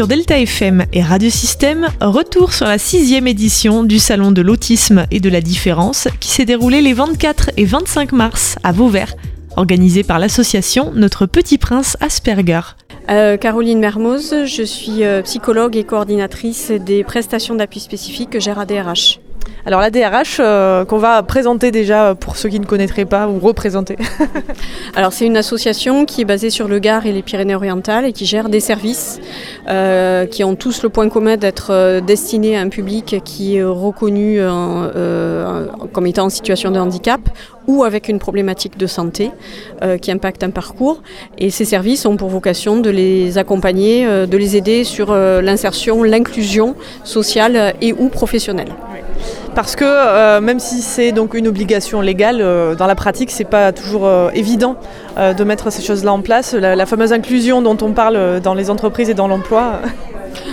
Sur Delta FM et Radio Système, retour sur la sixième édition du Salon de l'autisme et de la différence qui s'est déroulé les 24 et 25 mars à Vauvert, organisé par l'association Notre Petit Prince Asperger. Euh, Caroline Mermoz, je suis euh, psychologue et coordinatrice des prestations d'appui spécifiques que gère ADRH. Alors la DRH euh, qu'on va présenter déjà pour ceux qui ne connaîtraient pas ou représenter. Alors c'est une association qui est basée sur le Gard et les Pyrénées-Orientales et qui gère des services euh, qui ont tous le point commun d'être euh, destinés à un public qui est reconnu comme étant en situation de handicap ou avec une problématique de santé qui impacte un parcours. Et ces services ont pour vocation de les accompagner, de les aider sur l'insertion, l'inclusion sociale et ou professionnelle parce que euh, même si c'est donc une obligation légale, euh, dans la pratique, c'est pas toujours euh, évident de mettre ces choses-là en place. la, fameuse inclusion dont on parle dans les entreprises et dans l'emploi.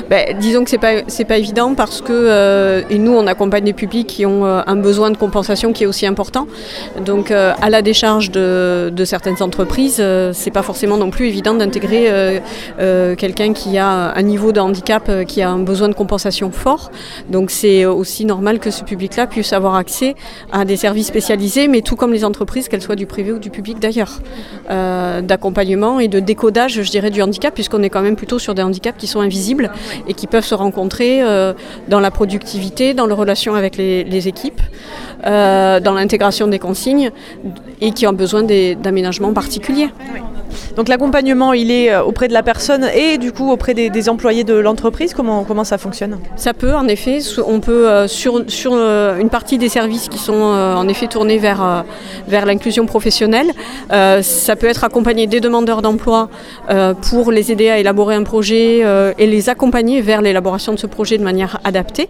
Ben, disons que c'est pas c'est pas évident parce que euh, et nous on accompagne des publics qui ont euh, un besoin de compensation qui est aussi important. Donc euh, à la décharge de, de certaines entreprises, c'est pas forcément non plus évident d'intégrer quelqu'un qui a un niveau de handicap qui a un besoin de compensation fort. Donc c'est aussi normal que ce public-là puisse avoir accès à des services spécialisés, mais tout comme les entreprises, qu'elles soient du privé ou du public d'ailleurs, d'accompagnement et de décodage, je dirais, du handicap, puisqu'on est quand même plutôt sur des handicaps qui sont invisibles et qui peuvent se rencontrer euh, dans la productivité, dans les relations avec les, équipes, euh, dans l'intégration des consignes et qui ont besoin d'aménagements particuliers. Donc l'accompagnement, il est euh, auprès de la personne et du coup auprès des, employés de l'entreprise. Comment, comment ça fonctionne? Ça peut, en effet. On peut, sur, sur une partie des services qui sont en effet tournés vers, vers l'inclusion professionnelle, ça peut être accompagné des demandeurs d'emploi pour les aider à élaborer un projet et les accompagner vers l'élaboration de ce projet de manière adaptée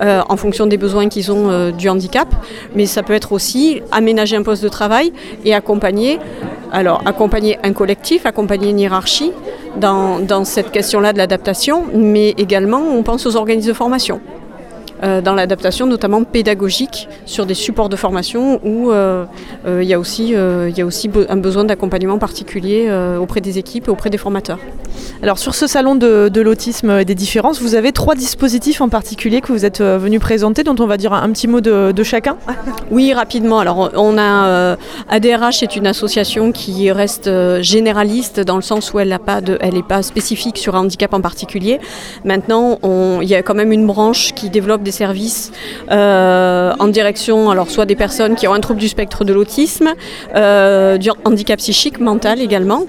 euh, en fonction des besoins qu'ils ont euh, du handicap. Mais ça peut être aussi aménager un poste de travail et accompagner, alors accompagner un collectif, accompagner une hiérarchie dans, dans cette question-là de l'adaptation, mais également on pense aux organismes de formation. Euh, dans l'adaptation, notamment pédagogique, sur des supports de formation où euh, euh, il y a aussi, il y a aussi un besoin d'accompagnement particulier auprès des équipes et auprès des formateurs. Alors sur ce salon de, l'autisme et des différences, vous avez trois dispositifs en particulier que vous êtes venus présenter, dont on va dire un, petit mot de, chacun. Oui, rapidement. Alors on a ADRH est une association qui reste généraliste dans le sens où elle n'est pas, pas spécifique sur un handicap en particulier. Maintenant, il y a quand même une branche qui développe des services euh, en direction, alors soit des personnes qui ont un trouble du spectre de l'autisme, euh, du handicap psychique, mental également,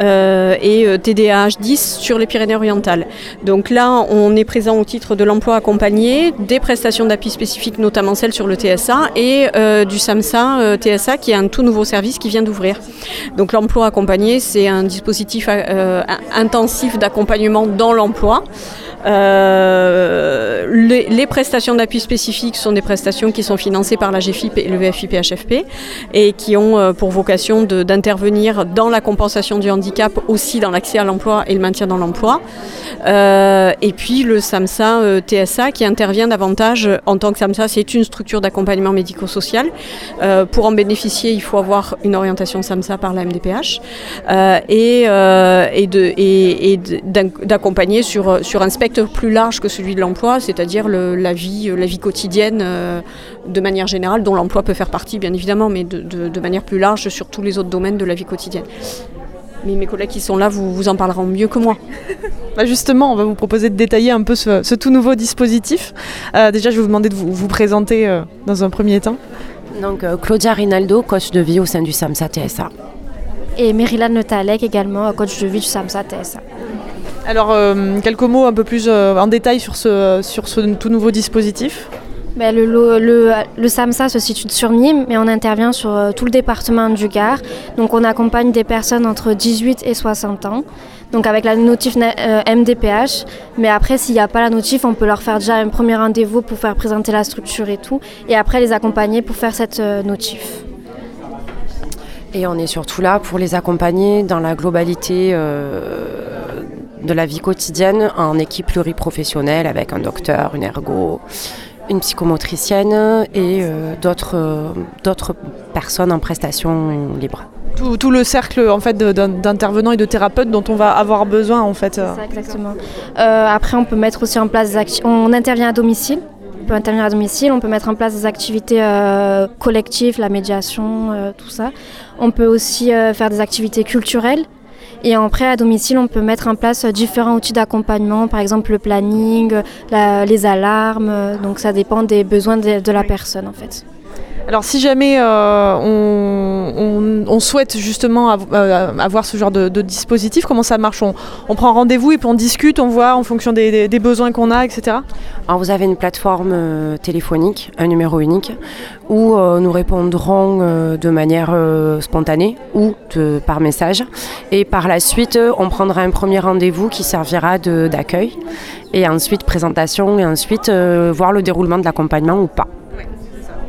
euh, et TDAH 10 sur les Pyrénées-Orientales. Donc là, on est présent au titre de l'emploi accompagné, des prestations d'appui spécifiques, notamment celles sur le TSA, et du SAMSA TSA, qui est un tout nouveau service qui vient d'ouvrir. Donc l'emploi accompagné, c'est un dispositif intensif d'accompagnement dans l'emploi. Les, prestations d'appui spécifiques sont des prestations qui sont financées par la GFIP et le VFIP-HFP et qui ont euh, pour vocation d'intervenir dans la compensation du handicap, aussi dans l'accès à l'emploi et le maintien dans l'emploi. Euh, et puis le SAMSA TSA qui intervient davantage en tant que SAMSA, c'est une structure d'accompagnement médico-social. pour en bénéficier, il faut avoir une orientation SAMSA par la MDPH et, d'accompagner sur un spectre plus large que celui de l'emploi, c'est-à-dire la vie, la vie quotidienne euh, de manière générale, dont l'emploi peut faire partie bien évidemment, mais de, manière plus large sur tous les autres domaines de la vie quotidienne. Mais mes collègues qui sont là vous, vous en parleront mieux que moi. Bah, justement, on va vous proposer de détailler un peu ce, tout nouveau dispositif. Euh, déjà, je vais vous demander de vous, présenter euh, dans un premier temps. Donc, Claudia Rinaldo, coach de vie au sein du SAMSA TSA. Et Merilane Notalek également, coach de vie du SAMSA TSA. Alors, euh, quelques mots un peu plus euh, en détail sur ce, sur ce tout nouveau dispositif ben, le, le, le, SAMSA se situe sur Nîmes, mais on intervient sur euh, tout le département du Gard. Donc on accompagne des personnes entre 18 et 60 ans, donc avec la notif MDPH. Mais après, s'il n'y a pas la notif, on peut leur faire déjà un premier rendez-vous pour faire présenter la structure et tout, et après les accompagner pour faire cette notif. Et on est surtout là pour les accompagner dans la globalité de la vie quotidienne en équipe pluriprofessionnelle avec un docteur, une ergo, une psychomotricienne et euh, d'autres, euh, d'autres personnes en prestation libre. tout, le cercle en fait d'intervenants et de thérapeutes dont on va avoir besoin en fait. Ça, exactement. après, on peut mettre aussi en place des On intervient à domicile. On peut intervenir à domicile, on peut mettre en place des activités collectives, la médiation, tout ça. On peut aussi faire des activités culturelles. Et après, à domicile, on peut mettre en place différents outils d'accompagnement, par exemple le planning, les alarmes. Donc ça dépend des besoins de la personne en fait. Alors si jamais euh, on, souhaite justement euh, avoir ce genre de, dispositif, comment ça marche? On, prend rendez-vous et puis on discute, on voit en fonction des, besoins qu'on a, etc. Alors vous avez une plateforme euh, téléphonique, un numéro unique, où nous répondrons de manière spontanée ou par message. Et par la suite, on prendra un premier rendez-vous qui servira d'accueil et ensuite présentation et ensuite voir le déroulement de l'accompagnement ou pas.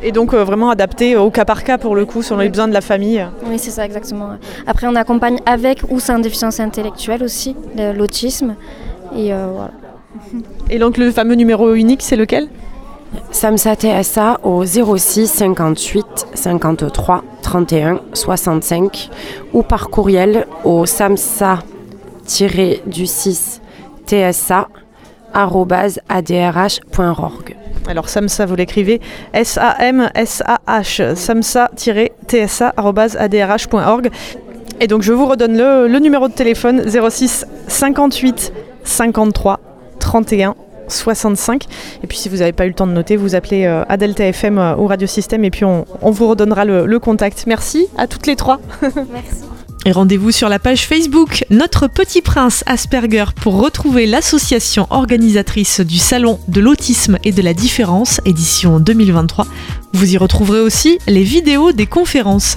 Et donc euh, vraiment adapté au cas par cas pour le coup, selon les besoins de la famille. Oui, c'est ça exactement. Après, on accompagne avec ou sans déficience intellectuelle aussi, l'autisme. Et euh, voilà. Et donc le fameux numéro unique, c'est lequel? SAMSA TSA au 06 58 53 31 65 ou par courriel au samsa-du6 tsa adrh.org. Alors SAMSA, vous l'écrivez S-A-M-S-A-H, samsa-tsa.adrh.org. Et donc je vous redonne le, le numéro de téléphone 06 58 53 31 65. Et puis si vous n'avez pas eu le temps de noter, vous appelez euh, FM euh, ou Radio Système et puis on, vous redonnera le, le, contact. Merci à toutes les trois. Merci. Et rendez-vous sur la page Facebook Notre Petit Prince Asperger pour retrouver l'association organisatrice du Salon de l'autisme et de la différence, édition 2023. Vous y retrouverez aussi les vidéos des conférences.